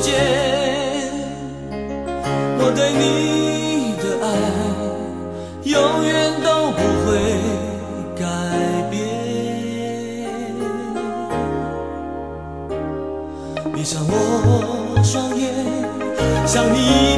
间我对你的爱永远都不会改变。闭上我双眼想你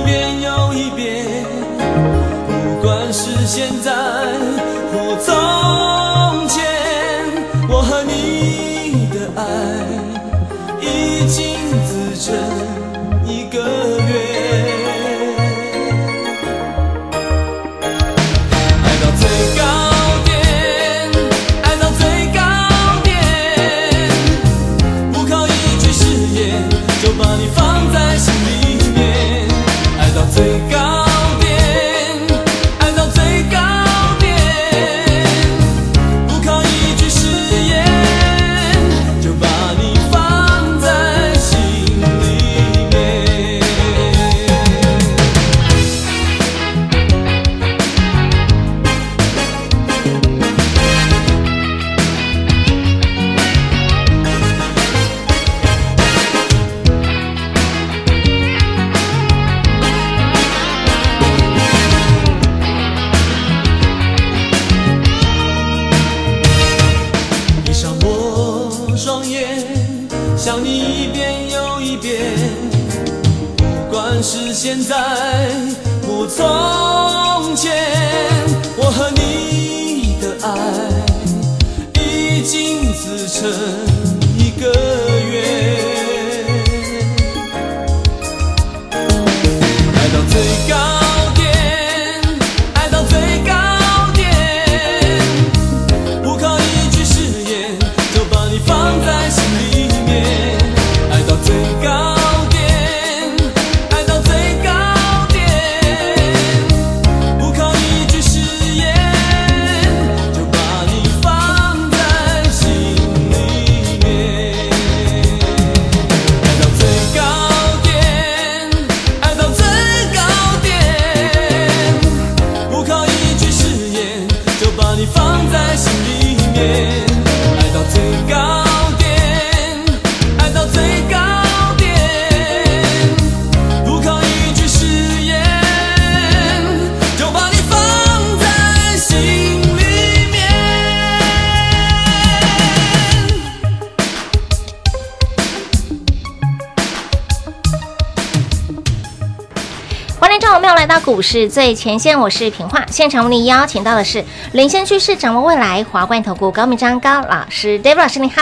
股市最前线，我是平化。现场为您邀请到的是领先趋势、掌握未来华冠投顾高明章高老师，David 老师，你好。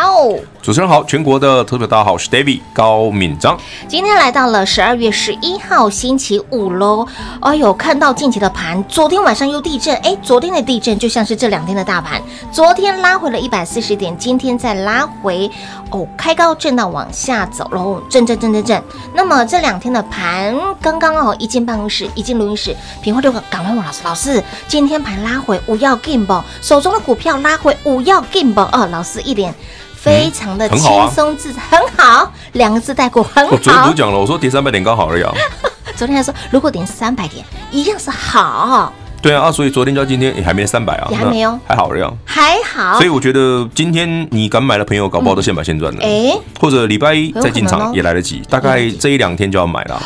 主持人好，全国的特别大家好，我是 David 高敏章。今天来到了十二月十一号星期五喽。哎呦，看到近期的盘，昨天晚上又地震，哎，昨天的地震就像是这两天的大盘，昨天拉回了一百四十点，今天再拉回，哦，开高震荡往下走喽，震震震震震。那么这两天的盘，刚刚哦一进办公室，一进录音室，平花就赶快问老师，老师，今天盘拉回五要 game 手中的股票拉回五要 game 哦，老师一脸。非常的轻松自在，很好，两个字带过，很好。我昨天不是讲了，我说跌三百点刚好而已。昨天还说，如果跌三百点，一样是好。对啊，所以昨天到今天也还没三百啊，也还没有，还好而已。还好。所以我觉得今天你敢买的朋友，搞不好都现买现赚了。哎，或者礼拜一再进场也来得及，大概这一两天就要买了，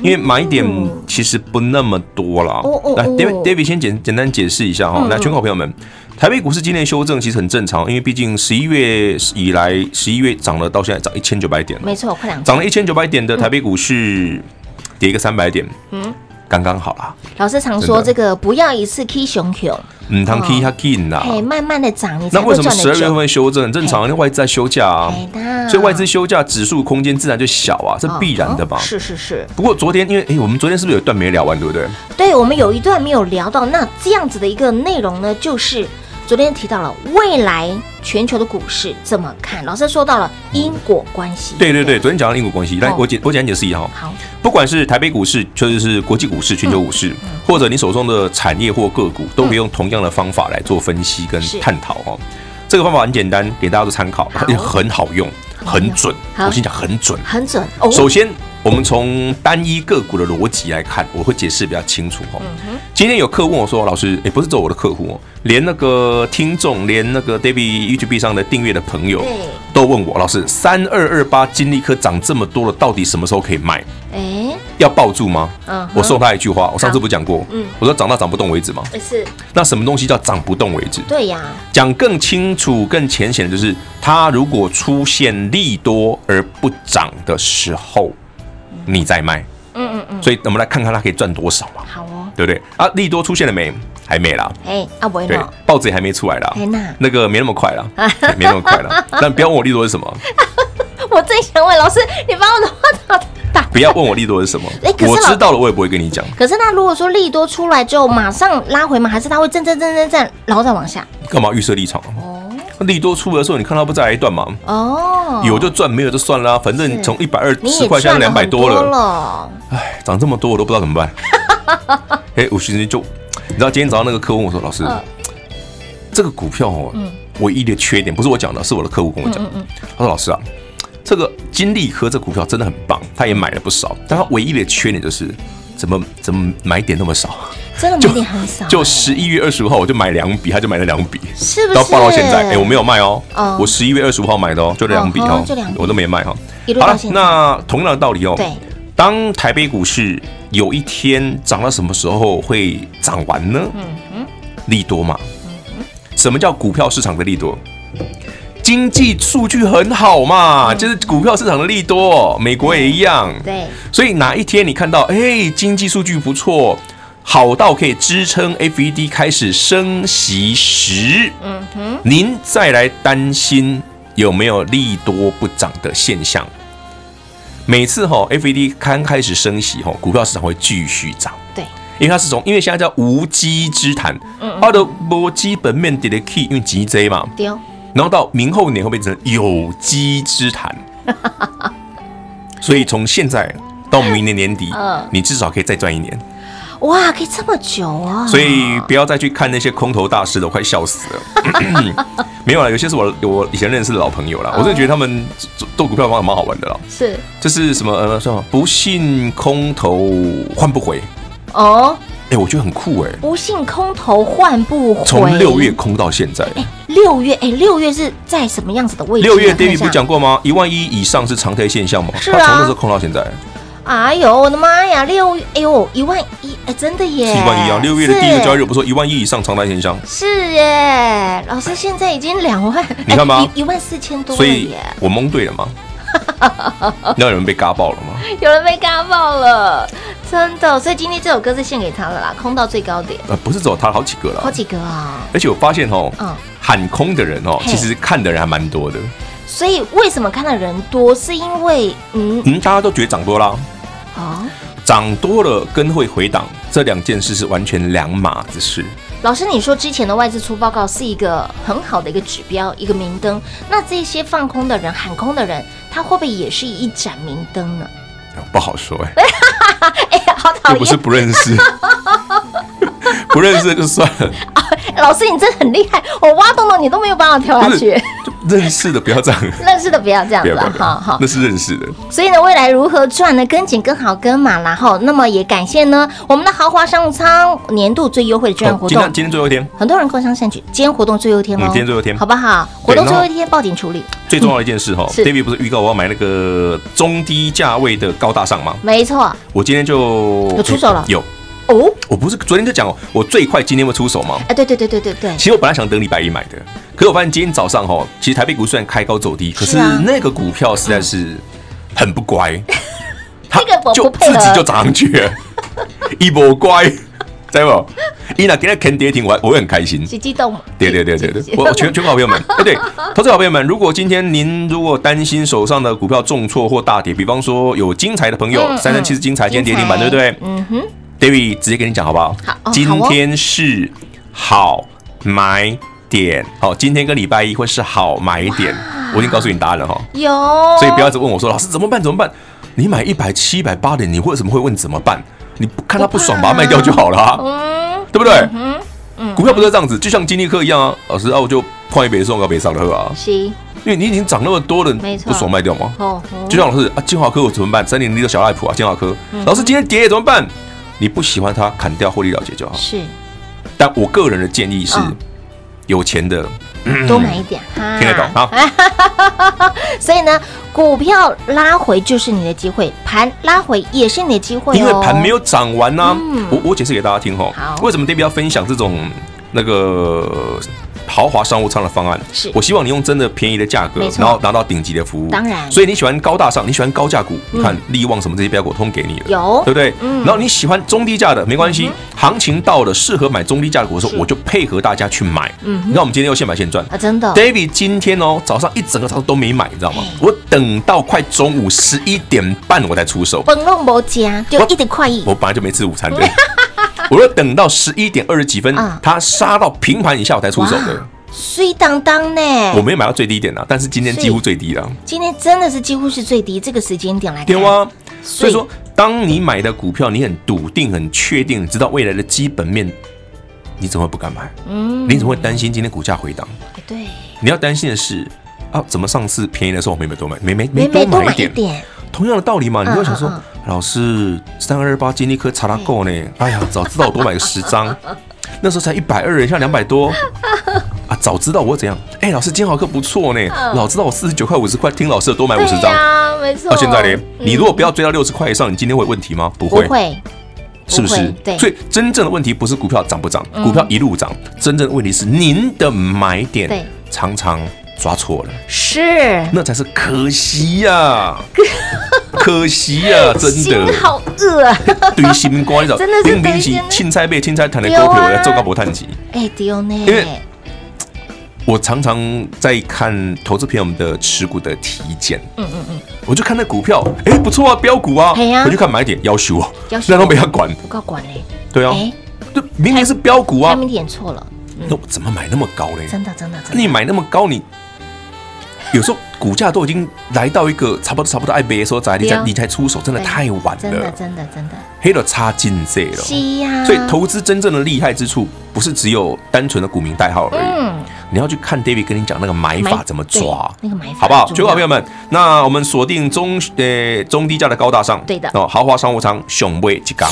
因为买点其实不那么多了。来，David，David 先简简单解释一下哈，来，全国朋友们。台北股市今年修正其实很正常，因为毕竟十一月以来，十一月涨了，到现在涨一千九百点，没错，快两涨了一千九百点的台北股市跌一个三百点，嗯，刚刚好啦。老师常说这个不要一次 K 熊熊，嗯，它 K 它 K 呐，哎，慢慢的涨，你那为什么十二月份修正很正常？因为外资在休假啊，所以外资休假，指数空间自然就小啊，这必然的吧？是是是。不过昨天因为哎，我们昨天是不是有一段没聊完，对不对？对，我们有一段没有聊到，那这样子的一个内容呢，就是。昨天提到了未来全球的股市怎么看？老师说到了因果关系。对对对，昨天讲到因果关系，来我简我简单解释一下哈。好，不管是台北股市，就是国际股市、全球股市，或者你手中的产业或个股，都可以用同样的方法来做分析跟探讨哦。这个方法很简单，给大家做参考，也很好用，很准。我先讲很准，很准。首先。我们从单一个股的逻辑来看，我会解释比较清楚哦。今天有客问我说：“老师，也不是做我的客户哦，连那个听众，连那个 David YouTube 上的订阅的朋友，都问我，老师，三二二八金利科涨这么多了，到底什么时候可以卖？哎，要抱住吗？嗯，我送他一句话，我上次不讲过，嗯，我说涨到涨不动为止吗？是。那什么东西叫涨不动为止？对呀。讲更清楚、更浅显的就是，它如果出现利多而不涨的时候。你在卖，嗯嗯嗯，所以我们来看看它可以赚多少嘛？好哦，对不对？啊，利多出现了没？还没啦。哎，啊不会对，报纸也还没出来啦。那个没那么快了，没那么快了。但不要问我利多是什么。我最想问老师，你把我的话打打。不要问我利多是什么。哎，我知道了，我也不会跟你讲。可是那如果说利多出来之后马上拉回吗？还是它会震震震震震，然后再往下？干嘛预设立场？利多出的时候，你看它不再来一段吗？哦，有就赚，没有就算了。反正从一百二十块，现在两百多了。哎，涨这么多，我都不知道怎么办。哎，我其实就你知道，今天早上那个客户我说：“老师，这个股票哦，唯一的缺点不是我讲的，是我的客户跟我讲。他说：老师啊，这个金利科这股票真的很棒，他也买了不少，但他唯一的缺点就是怎么怎么买点那么少。”真的买点很少，就十一月二十五号我就买两笔，他就买了两笔，是不是？到报到现在，哎，我没有卖哦，我十一月二十五号买的哦，就两笔哦，我都没卖哈。好了，那同样的道理哦，对，当台北股市有一天涨到什么时候会涨完呢？嗯嗯，利多嘛。什么叫股票市场的利多？经济数据很好嘛，就是股票市场的利多，美国也一样。对，所以哪一天你看到，哎，经济数据不错。好到可以支撑 FED 开始升息时，嗯哼，您再来担心有没有利多不涨的现象。每次哈 FED 刚开始升息哈，股票市场会继续涨，对，因为它是从因为现在叫无稽之谈，嗯，它的无基本面跌的 key，因为 GJ 嘛，对，然后到明后年会变成有机之谈，所以从现在到明年年底，你至少可以再赚一年。哇，可以这么久啊！所以不要再去看那些空头大师了，我快笑死了。没有了，有些是我我以前认识的老朋友了，我真的觉得他们做做股票方法蛮好玩的了。是，就是什么呃什么不信空头换不回哦。哎，我觉得很酷哎。不信空头换不回，从六月空到现在。哎，六月哎，六月是在什么样子的位置？六月 David 不讲过吗？一万一以上是常态现象吗？是啊。他从那时候空到现在。哎呦，我的妈呀！六月，哎呦，一万一，哎，真的耶！一万一啊！六月的第一个交易日不说一万一以上常态现象？是耶，老师现在已经两万，你看吧，一万四千多，所以我蒙对了吗？那有人被嘎爆了吗？有人被嘎爆了，真的。所以今天这首歌是献给他的啦，空到最高点。呃，不是只有他，好几个了，好几个啊！而且我发现哦，嗯，喊空的人哦，其实看的人还蛮多的。所以为什么看的人多？是因为嗯嗯，大家都觉得涨多了。啊，涨多了跟会回档这两件事是完全两码子事。老师，你说之前的外资出报告是一个很好的一个指标，一个明灯。那这些放空的人、喊空的人，他会不会也是一盏明灯呢？不好说 哎、欸。哎呀，好讨厌，又不是不认识，不认识就算了。老师，你真的很厉害，我挖洞洞你都没有办法跳下去。认识的不要这样，认识的不要这样子，好好，那是认识的。所以呢，未来如何赚呢？跟紧、跟好、跟满，然后那么也感谢呢，我们的豪华商务舱年度最优惠的专案活动。今天今天最后一天，很多人共商善举，今天活动最后一天哦。今天最后一天，好不好？活动最后一天报警处理。最重要的一件事哈，David 不是预告我要买那个中低价位的高大上吗？没错，我今天就有出手了，有。哦，我不是昨天就讲我最快今天会出手吗？哎，对对对对对对。其实我本来想等礼拜一买的，可是我发现今天早上哈，其实台北股虽然开高走低，可是那个股票实在是很不乖，它就自己就涨上去了。一波乖，知不？伊那给他肯跌停，我我会很开心，是激动。对对对对对，我全全国好朋友们，对 对，投资好朋友们，如果今天您如果担心手上的股票重挫或大跌，比方说有精彩的朋友，三三七是精彩，今天跌停板，对不对？嗯哼，David 直接跟你讲好不好？好，今天是好买点，好，今天跟礼拜一会是好买点，我已经告诉你答案了哈。有，所以不要一直问我说，老师怎么办？怎么办？你买一百七、一百八点，你为什么会问怎么办？你不看他不爽，把它卖掉就好了啊，嗯，对不对？嗯嗯，股票不是这样子，就像金立科一样啊，老师啊，我就换一杯送到北上的喝啊，行，因为你已经涨那么多了，没错，不爽卖掉吗？哦，就像老师啊，金华科我怎么办？三零零的小爱普啊，金华科，老师今天跌怎么办？你不喜欢它，砍掉获利了结就好。是，但我个人的建议是，有钱的。多买一点，听得懂啊？所以呢，股票拉回就是你的机会，盘拉回也是你的机会，因为盘没有涨完呢。我我解释给大家听哈，为什么 David 要分享这种那个？豪华商务舱的方案，是我希望你用真的便宜的价格，然后拿到顶级的服务。当然，所以你喜欢高大上，你喜欢高价股，你看利旺什么这些标股通给你了，有对不对？然后你喜欢中低价的，没关系，行情到了适合买中低价的股的时候，我就配合大家去买。嗯，你看我们今天又现买现赚啊，真的。David 今天哦，早上一整个早上都没买，你知道吗？我等到快中午十一点半我才出手。本龙没加，就一点快意。我本来就没吃午餐的。我要等到十一点二十几分，它杀到平盘以下我才出手的，水当当呢。我没有买到最低点啊，但是今天几乎最低了。今天真的是几乎是最低，这个时间点来看。对啊，所以说，当你买的股票，你很笃定、很确定，知道未来的基本面，你怎么会不敢买？嗯，你怎么会担心今天股价回档？对，你要担心的是啊，怎么上次便宜的时候我没没多买，没没没多买一点。同样的道理嘛，你会想说，老师三二二八金立科查拉够呢？哎呀，早知道我多买个十张，那时候才一百二，现在两百多啊！早知道我会怎样？哎，老师金豪克不错呢，老知道我四十九块五十块，听老师的多买五十张。没错。到现在呢，你如果不要追到六十块以上，你今天会有问题吗？不会，不会，是不是？对。所以真正的问题不是股票涨不涨，股票一路涨，真正的问题是您的买点常常。抓错了，是，那才是可惜呀，可惜呀，真的，好饿啊，对心肝的，真的是冰淇青菜被青菜谈的股票要做高博探级，哎，丢呢，因为我常常在看投资朋友们的持股的体检，嗯嗯嗯，我就看那股票，哎，不错啊，标股啊，我就看买点要求啊，那都没他管，不够管嘞，对啊，这明明是标股啊，他明点错了，那我怎么买那么高嘞？真的真的真的，你买那么高你。有时候股价都已经来到一个差不多差不多爱买的时候，在你才你才出手，真的太晚了。真的真的真的，黑了差劲这了。是呀。所以投资真正的厉害之处，不是只有单纯的股民代号而已。嗯。你要去看 David 跟你讲那个买法怎么抓，那个买法好不好？全国好朋友们，那我们锁定中呃中低价的高大上，对的哦，豪华商务舱雄威吉刚。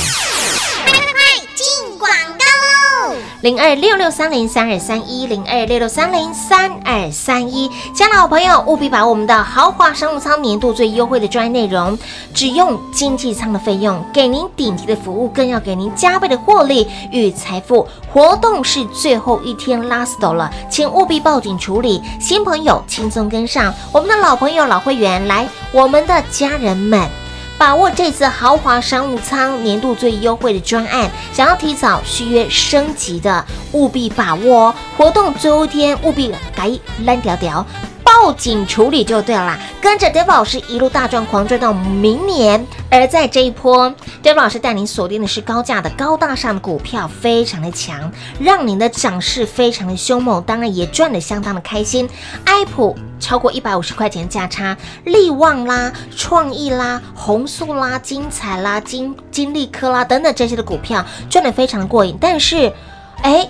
零二六六三零三二三一零二六六三零三二三一，亲爱的好朋友，务必把我们的豪华商务舱年度最优惠的专业内容，只用经济舱的费用，给您顶级的服务，更要给您加倍的获利与财富。活动是最后一天 last 了，请务必报警处理。新朋友轻松跟上，我们的老朋友老会员来，我们的家人们。把握这次豪华商务舱年度最优惠的专案，想要提早续约升级的，务必把握哦活动最后一天，务必改烂条条。报警处理就对了啦，跟着 David 老师一路大赚狂赚到明年。而在这一波，David 老师带您锁定的是高价的高大上的股票，非常的强，让您的涨势非常的凶猛，当然也赚得相当的开心。爱普超过一百五十块钱价差，力旺啦、创意啦、弘塑啦、精彩啦、金金利科啦等等这些的股票赚得非常的过瘾。但是，哎，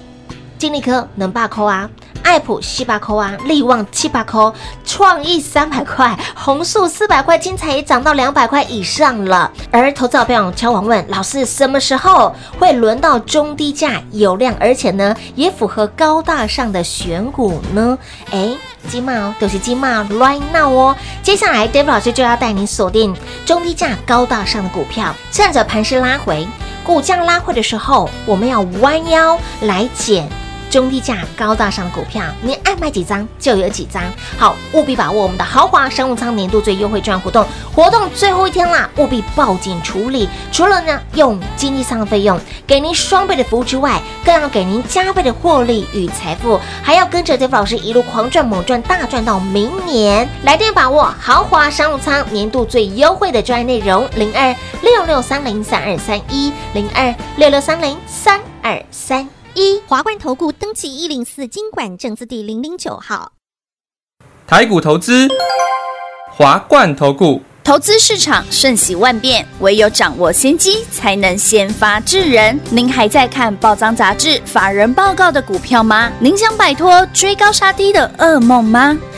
金利科能罢扣啊？爱普七百块啊，力旺七百块，创意三百块，红素四百块，精彩也涨到两百块以上了。而投资者朋友敲碗问老师，什么时候会轮到中低价有量，而且呢也符合高大上的选股呢？哎，金茂，都是金茂 right now 哦。接下来 David 老师就要带你锁定中低价高大上的股票，趁着盘势拉回，股价拉回的时候，我们要弯腰来捡。中低价高大上的股票，您爱买几张就有几张。好，务必把握我们的豪华商务舱年度最优惠券活动，活动最后一天啦，务必报警处理。除了呢用经济舱的费用给您双倍的服务之外，更要给您加倍的获利与财富，还要跟着 David 老师一路狂赚猛赚大赚到明年。来电把握豪华商务舱年度最优惠的专业内容，零二六六三零三二三一零二六六三零三二三一。华冠投顾登记一零四经管证字第零零九号。台股投资，华冠投顾。投资市场瞬息万变，唯有掌握先机，才能先发制人。您还在看报章杂志、法人报告的股票吗？您想摆脱追高杀低的噩梦吗？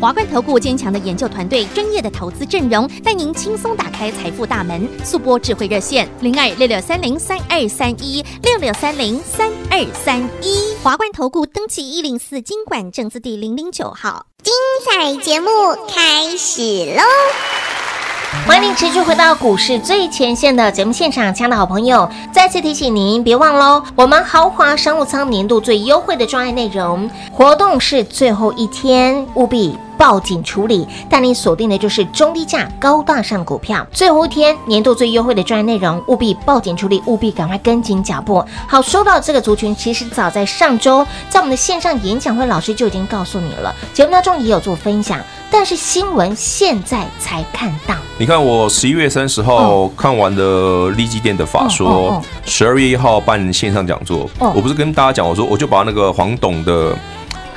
华冠投顾坚强的研究团队，专业的投资阵容，带您轻松打开财富大门。速播智慧热线零二六六三零三二三一六六三零三二三一。华冠投顾登记一零四经管证字第零零九号。精彩节目开始喽！欢迎您持续回到股市最前线的节目现场，亲爱的好朋友，再次提醒您，别忘喽，我们豪华商务舱年度最优惠的专案内容活动是最后一天，务必。报警处理，但你锁定的就是中低价高大上股票。最后一天年度最优惠的专业内容，务必报警处理，务必赶快跟紧脚步。好，说到这个族群，其实早在上周，在我们的线上演讲会，老师就已经告诉你了，节目当中也有做分享。但是新闻现在才看到。你看，我十一月三十号看完的利基店的法说，十二月一号办线上讲座，我不是跟大家讲，我说我就把那个黄董的。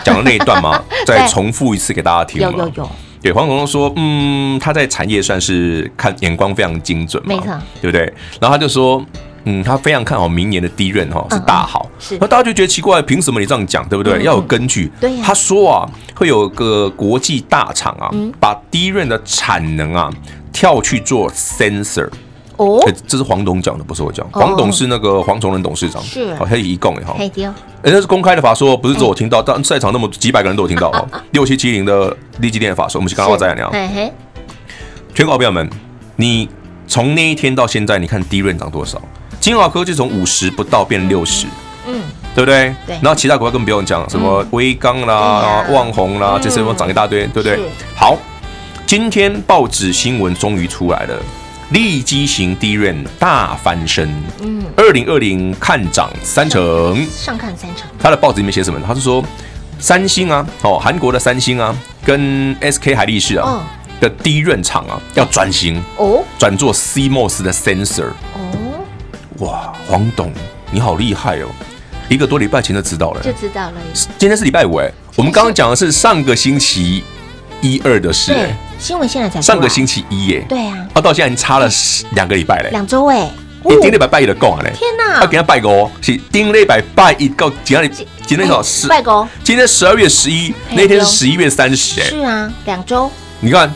讲的那一段嘛，再重复一次给大家听。有有有。对，黄总说，嗯，他在产业算是看眼光非常精准嘛，没错，对不对？然后他就说，嗯，他非常看好明年的 DRAM 哈是大好。是。那大家就觉得奇怪，凭什么你这样讲，对不对？要有根据。对。他说啊，会有个国际大厂啊，把 DRAM 的产能啊跳去做 sensor。哦，这是黄董讲的，不是我讲。黄董是那个黄崇仁董事长，是，好，他一共也好，哎，那是公开的法说，不是只有我听到，但在场那么几百个人都有听到哦。六七七零的立基电的法说，我们去刚刚再聊。全国好朋友们，你从那一天到现在，你看 DRAM 涨多少？金华科技从五十不到变六十，嗯，对不对？对。然后其他股票更不用讲，什么威刚啦、旺宏啦，这些都涨一大堆，对不对？好，今天报纸新闻终于出来了。利基型 DRAM 大翻身，嗯，二零二零看涨三成，上看三成。他的报纸里面写什么？他是说，三星啊，哦，韩国的三星啊，跟 SK 海力士啊、哦、的 DRAM 厂啊要转型哦，转做 CMOS 的 sensor 哦。哇，黄董你好厉害哦，一个多礼拜前就知道了，就知道了。今天是礼拜五哎，我们刚刚讲的是上个星期一二的事哎。新闻现在才上个星期一耶，对啊，他到现在已经差了两个礼拜嘞，两周哎，你顶礼拜拜一的够啊嘞，天哪，要给他拜个哦，是顶礼拜拜一够，今天今天多少十拜个，今天十二月十一，那天是十一月三十哎，是啊，两周，你看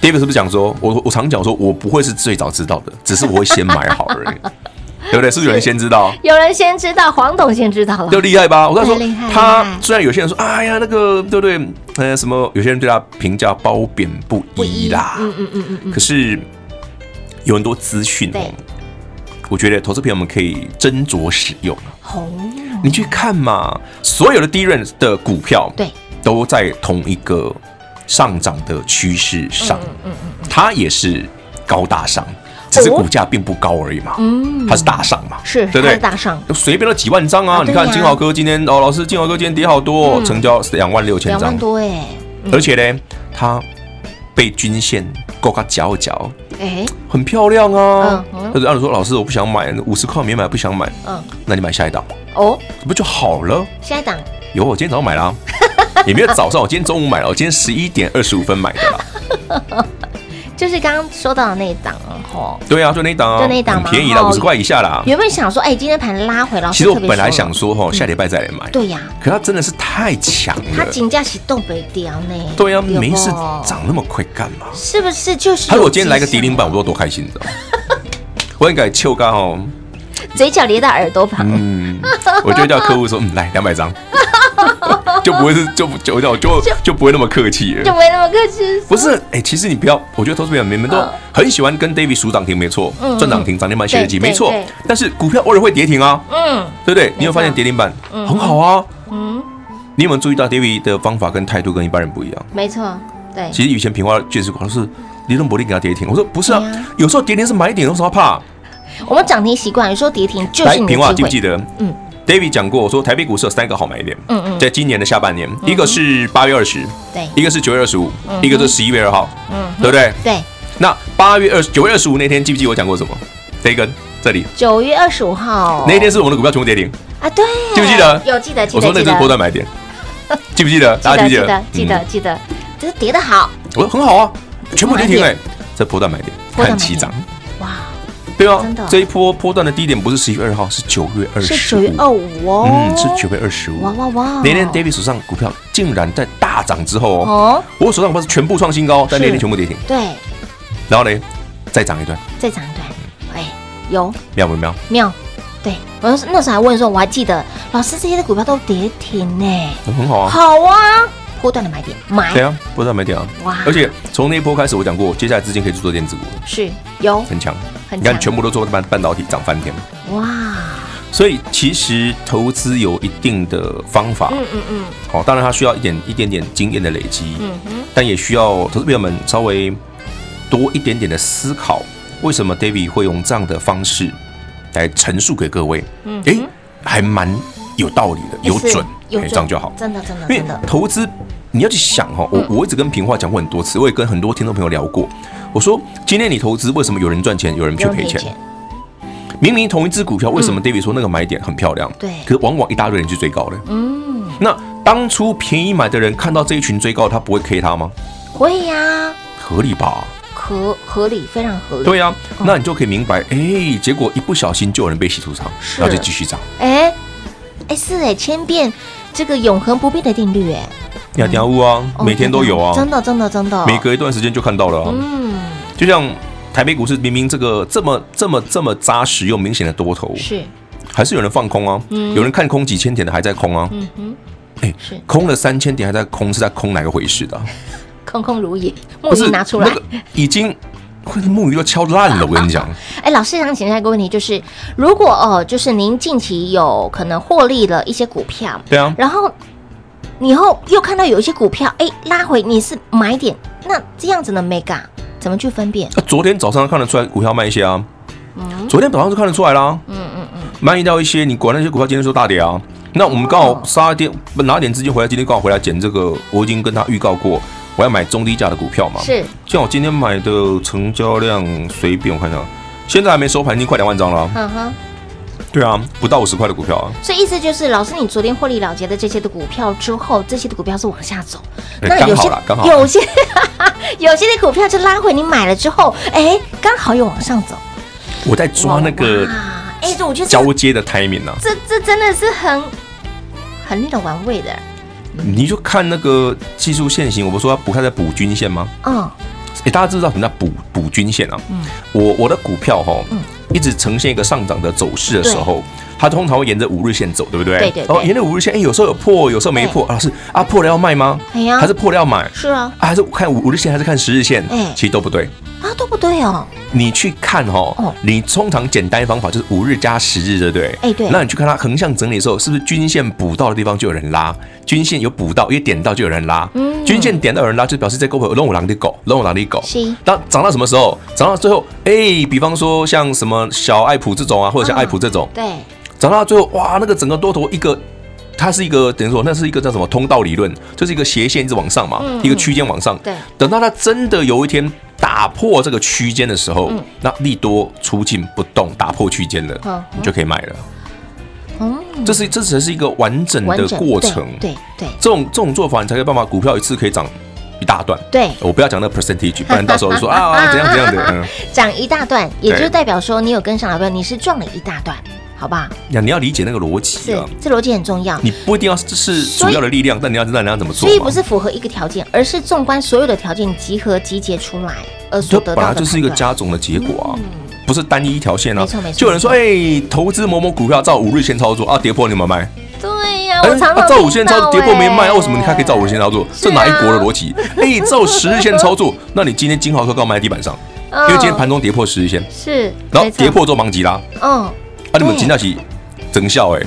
，David 是不是讲说，我我常讲说，我不会是最早知道的，只是我会先买好而已。对不对？是不是有人先知道？有人先知道，黄董先知道了，就厉害吧？我跟他说，他虽然有些人说，哎呀，那个对不对？呃，什么？有些人对他评价褒贬不一啦。嗯嗯嗯嗯。可是有很多资讯哦，我觉得投资朋友们可以斟酌使用。哦。你去看嘛，所有的 DRAM 的股票，对，都在同一个上涨的趋势上。嗯嗯嗯。它也是高大上。只是股价并不高而已嘛，嗯，它是大上嘛，是，对不对？大上，随便都几万张啊！你看金豪哥今天哦，老师，金豪哥今天跌好多，成交两万六千张，两万多哎！而且呢，它被均线勾个角角，哎，很漂亮啊！或者按理说，老师我不想买，五十块没买，不想买，嗯，那你买下一档。哦，不就好了？下一档。有，我今天早上买了，也没有早上，我今天中午买了，我今天十一点二十五分买的啦。就是刚刚说到的那一档哦，对啊，就那一档啊，就那一档很，便宜了五十块以下啦。原本想说，哎，今天盘拉回来，其实我本来想说，哈，下礼拜再来买。对呀，可它真的是太强了，它金价是动北调呢。对呀，没事涨那么快干嘛？是不是就是？还有我今天来个迪林板，我都多开心的。我应该秋刚哦，嘴角咧到耳朵旁。嗯，我就叫客户说，嗯，来两百张，就不会是就就就就就不会那么客气了，就不会那么客气。不是，哎，其实你不要，我觉得投资朋友们你们都很喜欢跟 David 数涨停，没错，赚涨停，涨停板写日记，没错。但是股票偶尔会跌停啊，嗯，对不对？你有发现跌停板很好啊，嗯，你有没有注意到 David 的方法跟态度跟一般人不一样？没错，对。其实以前平花确实广告是。李顿伯利给他跌停，我说不是啊，有时候跌停是买点，有什么怕？我们涨停习惯，有时候跌停就是你的机会。平话记不记得？嗯，David 讲过，我说台北股市有三个好买点。嗯嗯，在今年的下半年，一个是八月二十，对，一个是九月二十五，一个是十一月二号，嗯，对不对？对。那八月二十九月二十五那天，记不记得我讲过什么？这一根这里。九月二十五号那天是我们的股票全部跌停啊？对，记不记得？有记得，记得。我说那个是波段买点，记不记得？大家记得？记得，记得。这是跌得好。我说很好啊，全部跌停哎。这波段买点，看起涨，哇，对啊，这一波波段的低点不是十一月二号，是九月二十，是九月二五哦，嗯，是九月二十五，哇哇哇！那天 David 手上股票竟然在大涨之后哦，我手上股票是全部创新高，但那天全部跌停，对，然后呢，再涨一段，再涨一段，哎，有。妙不妙？妙，对，我那时候还问说，我还记得老师这些的股票都跌停呢，很好啊，好啊。波段的买点，买。对啊，波段买点啊，哇！而且从那一波开始，我讲过，接下来资金可以去做电子股了，是有。很强，你看全部都做半半导体涨翻天，哇！所以其实投资有一定的方法，嗯嗯嗯，好，当然它需要一点一点点经验的累积，嗯哼，但也需要投资朋友们稍微多一点点的思考，为什么 David 会用这样的方式来陈述给各位？嗯，哎，还蛮有道理的，有准。有这样就好，真的真的，因为投资你要去想哈，我我一直跟平话讲过很多次，我也跟很多听众朋友聊过。我说今天你投资为什么有人赚钱，有人却赔钱？明明同一只股票，为什么 David 说那个买点很漂亮？对，可是往往一大堆人去追高的。嗯，那当初便宜买的人看到这一群追高，他不会 K 他吗？会呀，合理吧？合合理，非常合理。对呀，那你就可以明白，哎，结果一不小心就有人被洗出场，然后就继续涨。哎。哎，是哎，千变这个永恒不变的定律，哎，亚调物啊，每天都有啊，真的，真的，真的，每隔一段时间就看到了，嗯，就像台北股市明明这个这么这么这么扎实又明显的多头，是，还是有人放空啊，有人看空几千点的还在空啊，嗯哼，哎，是。空了三千点还在空，是在空哪个回事的？空空如也，木鱼拿出来，已经。木鱼都敲烂了，我跟你讲。哎，老师想请教一个问题，就是如果哦，就是您近期有可能获利了一些股票，对啊，然后你以后又看到有一些股票，哎，拉回你是买点，那这样子的 mega 怎么去分辨？昨天早上看得出来股票卖一些啊，嗯，昨天早上就看得出来啦，嗯嗯嗯，卖掉一些，你管那些股票今天说大跌啊，那我们刚好杀一点，拿点资金回来，今天刚好回来捡这个，我已经跟他预告过。我要买中低价的股票嘛？是，像我今天买的成交量随便我看一下，现在还没收盘，已经快两万张了。嗯哼，对啊，不到五十块的股票啊。所以意思就是，老师，你昨天获利了结的这些的股票之后，这些的股票是往下走。那有些刚好有些 有些的股票就拉回，你买了之后，哎，刚好又往上走。我在抓那个，哎，这我觉得交接的 timing 呢，这这真的是很很令人玩味的。你就看那个技术线型，我不是说要补看在补均线吗？嗯，哎，大家知道什么叫补补均线啊？嗯，我我的股票哈，嗯，一直呈现一个上涨的走势的时候，它通常会沿着五日线走，对不对？对对。哦，沿着五日线，哎，有时候有破，有时候没破。老师啊，破了要卖吗？哎呀，还是破了要买？是啊，还是看五五日线，还是看十日线？哎，其实都不对。啊，都不对哦。你去看哦，你通常简单方法就是五日加十日，对不对？哎，对。那你去看它横向整理的时候，是不是均线补到的地方就有人拉？均线有补到，一点到就有人拉。嗯。均线点到有人拉，就表示这股票龙五狼的狗，龙五狼的狗。是。当涨到什么时候？涨到最后，哎，比方说像什么小爱普这种啊，或者像爱普这种。对。涨到最后，哇，那个整个多头一个。它是一个等于说，那是一个叫什么通道理论，就是一个斜线一直往上嘛，嗯、一个区间往上。对，等到它真的有一天打破这个区间的时候，嗯、那利多出尽不动，打破区间了，嗯、你就可以买了。嗯，这是这才是一个完整的过程。对对，对这种这种做法，你才可以办法股票一次可以涨一大段。对，我不要讲那个 percentage，不然到时候就说 啊怎样怎样的。嗯，涨一大段，也就是代表说你有跟上来，不你是赚了一大段。好吧，呀，你要理解那个逻辑啊，这逻辑很重要。你不一定要是主要的力量，但你要知道你要怎么做。所以不是符合一个条件，而是纵观所有的条件集合集结出来而所得到的。本来就是一个加总的结果啊。不是单一一条线啊。没错没错。就有人说，哎、欸，投资某某股票照五日线操作啊，跌破你们卖。对呀、啊，我常常、欸、照五日线操作跌破没卖，为什么你还可以照五日线操作？这哪一国的逻辑？哎、欸，照十日线操作，那你今天金豪科刚卖在地板上，因为今天盘中跌破十日线，是，然后跌破之后忙急拉。嗯，啊，你们今天是增效哎，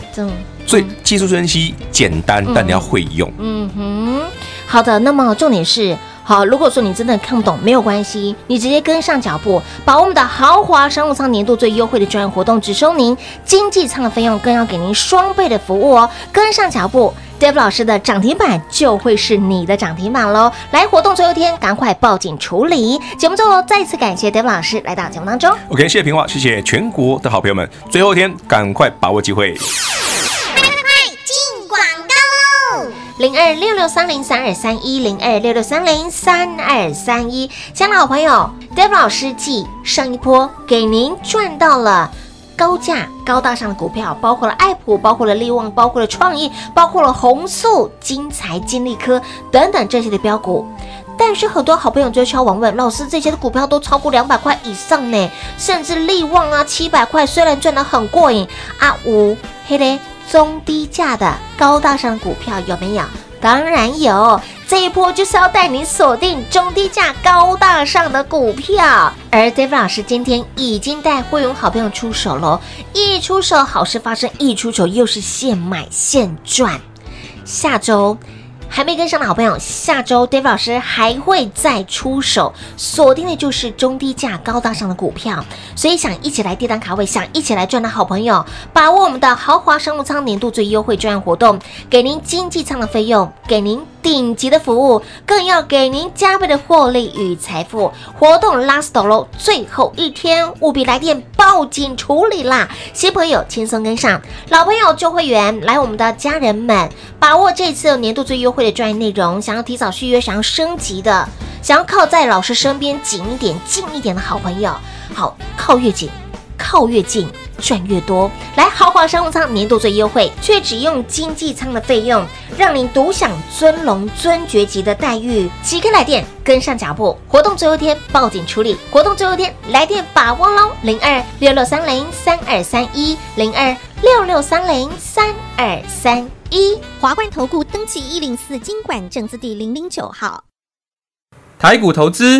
所以技术分析简单，但你要会用。嗯哼，好的，那么重点是。好，如果说你真的看不懂，没有关系，你直接跟上脚步，把我们的豪华商务舱年度最优惠的专案活动，只收您经济舱的费用，更要给您双倍的服务哦。跟上脚步，Dave 老师的涨停板就会是你的涨停板喽。来，活动最后一天，赶快报警处理。节目最后再次感谢 Dave 老师来到节目当中。OK，谢谢平话，谢谢全国的好朋友们。最后一天，赶快把握机会。零二六六三零三二三一零二六六三零三二三一，亲爱的好朋友，Dave 老师继上一波给您赚到了高价高大上的股票，包括了爱普，包括了利旺，包括了创意，包括了弘塑、精材、金利科等等这些的标股。但是很多好朋友就敲网问老师，这些的股票都超过两百块以上呢，甚至利旺啊七百块，虽然赚得很过瘾啊，五嘿嘞。中低价的高大上股票有没有？当然有，这一波就是要带你锁定中低价高大上的股票。而 David 老师今天已经带会员好朋友出手了，一出手好事发生，一出手又是现买现赚。下周。还没跟上的好朋友，下周 Dave 老师还会再出手，锁定的就是中低价高大上的股票。所以想一起来跌单卡位，想一起来赚的好朋友，把握我们的豪华商务舱年度最优惠专案活动，给您经济舱的费用，给您顶级的服务，更要给您加倍的获利与财富。活动 last 喽，最后一天务必来电报警处理啦！新朋友轻松跟上，老朋友旧会员来我们的家人们，把握这次年度最优惠。的专业内容，想要提早续约，想要升级的，想要靠在老师身边紧一点、近一点的好朋友，好，靠越紧，靠越近，赚越多。来，豪华商务舱年度最优惠，却只用经济舱的费用，让您独享尊龙尊爵级的待遇。即刻来电跟上脚步，活动最后一天报警处理，活动最后一天来电把握喽，零二六六三零三二三一零二六六三零三二三。一华冠投顾登记一零四经管证字第零零九号，台股投资，